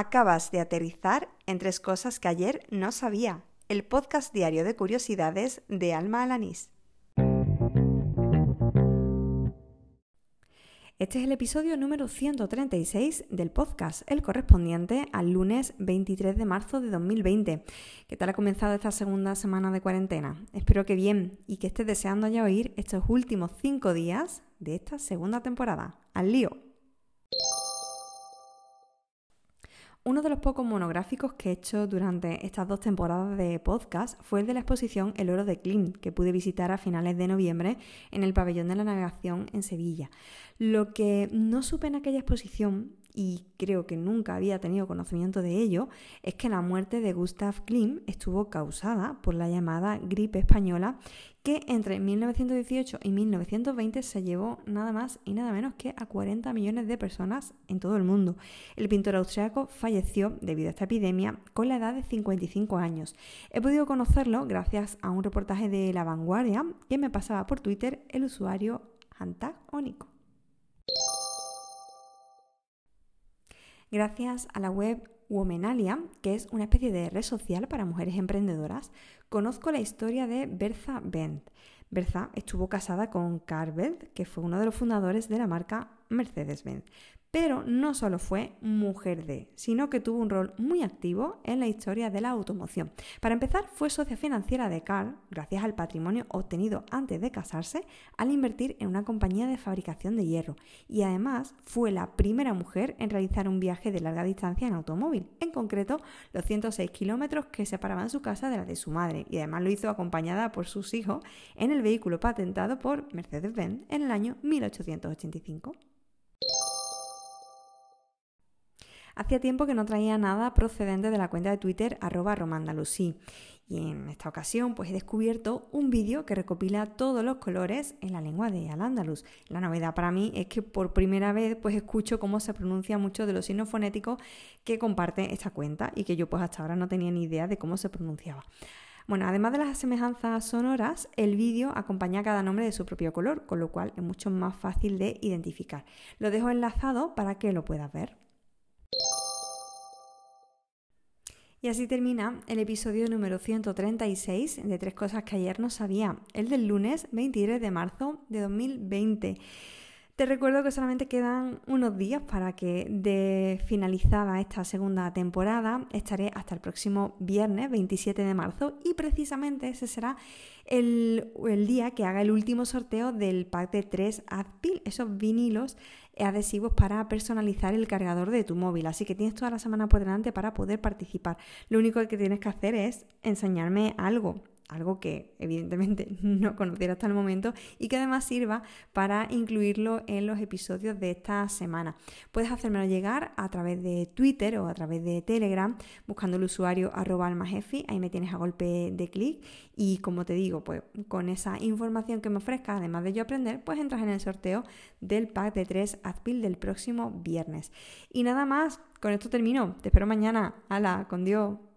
Acabas de aterrizar en tres cosas que ayer no sabía. El podcast diario de curiosidades de Alma Alanís. Este es el episodio número 136 del podcast, el correspondiente al lunes 23 de marzo de 2020. ¿Qué tal ha comenzado esta segunda semana de cuarentena? Espero que bien y que estés deseando ya oír estos últimos cinco días de esta segunda temporada. ¡Al lío! Uno de los pocos monográficos que he hecho durante estas dos temporadas de podcast fue el de la exposición El Oro de Klimt, que pude visitar a finales de noviembre en el Pabellón de la Navegación en Sevilla. Lo que no supe en aquella exposición y creo que nunca había tenido conocimiento de ello, es que la muerte de Gustav Klimt estuvo causada por la llamada gripe española que entre 1918 y 1920 se llevó nada más y nada menos que a 40 millones de personas en todo el mundo. El pintor austriaco falleció debido a esta epidemia con la edad de 55 años. He podido conocerlo gracias a un reportaje de La Vanguardia que me pasaba por Twitter el usuario Antag Onico. Gracias a la web Womenalia, que es una especie de red social para mujeres emprendedoras, conozco la historia de Bertha Bendt. Bertha estuvo casada con Carl que fue uno de los fundadores de la marca Mercedes-Benz, pero no solo fue mujer de, sino que tuvo un rol muy activo en la historia de la automoción. Para empezar, fue socia financiera de Carl gracias al patrimonio obtenido antes de casarse al invertir en una compañía de fabricación de hierro y además fue la primera mujer en realizar un viaje de larga distancia en automóvil, en concreto los 106 kilómetros que separaban su casa de la de su madre y además lo hizo acompañada por sus hijos en el vehículo patentado por Mercedes-Benz en el año 1885. Hacía tiempo que no traía nada procedente de la cuenta de Twitter arroba romandalusí. Y en esta ocasión pues he descubierto un vídeo que recopila todos los colores en la lengua de al-ándalus. La novedad para mí es que por primera vez pues escucho cómo se pronuncia mucho de los signos fonéticos que comparte esta cuenta y que yo pues hasta ahora no tenía ni idea de cómo se pronunciaba. Bueno, además de las semejanzas sonoras, el vídeo acompaña cada nombre de su propio color, con lo cual es mucho más fácil de identificar. Lo dejo enlazado para que lo puedas ver. Y así termina el episodio número 136 de Tres Cosas que ayer no sabía, el del lunes 23 de marzo de 2020. Te recuerdo que solamente quedan unos días para que de finalizada esta segunda temporada estaré hasta el próximo viernes 27 de marzo y precisamente ese será el, día que haga el último sorteo del pack de 3 Adpil, esos vinilos adhesivos para personalizar el cargador de tu móvil. Así que tienes toda la semana por delante para poder participar. Lo único que tienes que hacer es enseñarme algo algo que evidentemente no conociera hasta el momento y que además sirva para incluirlo en los episodios de esta semana. Puedes hacérmelo llegar a través de Twitter o a través de Telegram buscando el usuario arroba almajefi, ahí me tienes a golpe de clic y como te digo, pues con esa información que me ofrezca, además de yo aprender, pues entras en el sorteo del pack de 3 Adpil del próximo viernes. Y nada más, con esto termino. Te espero mañana. Hala, con Dios.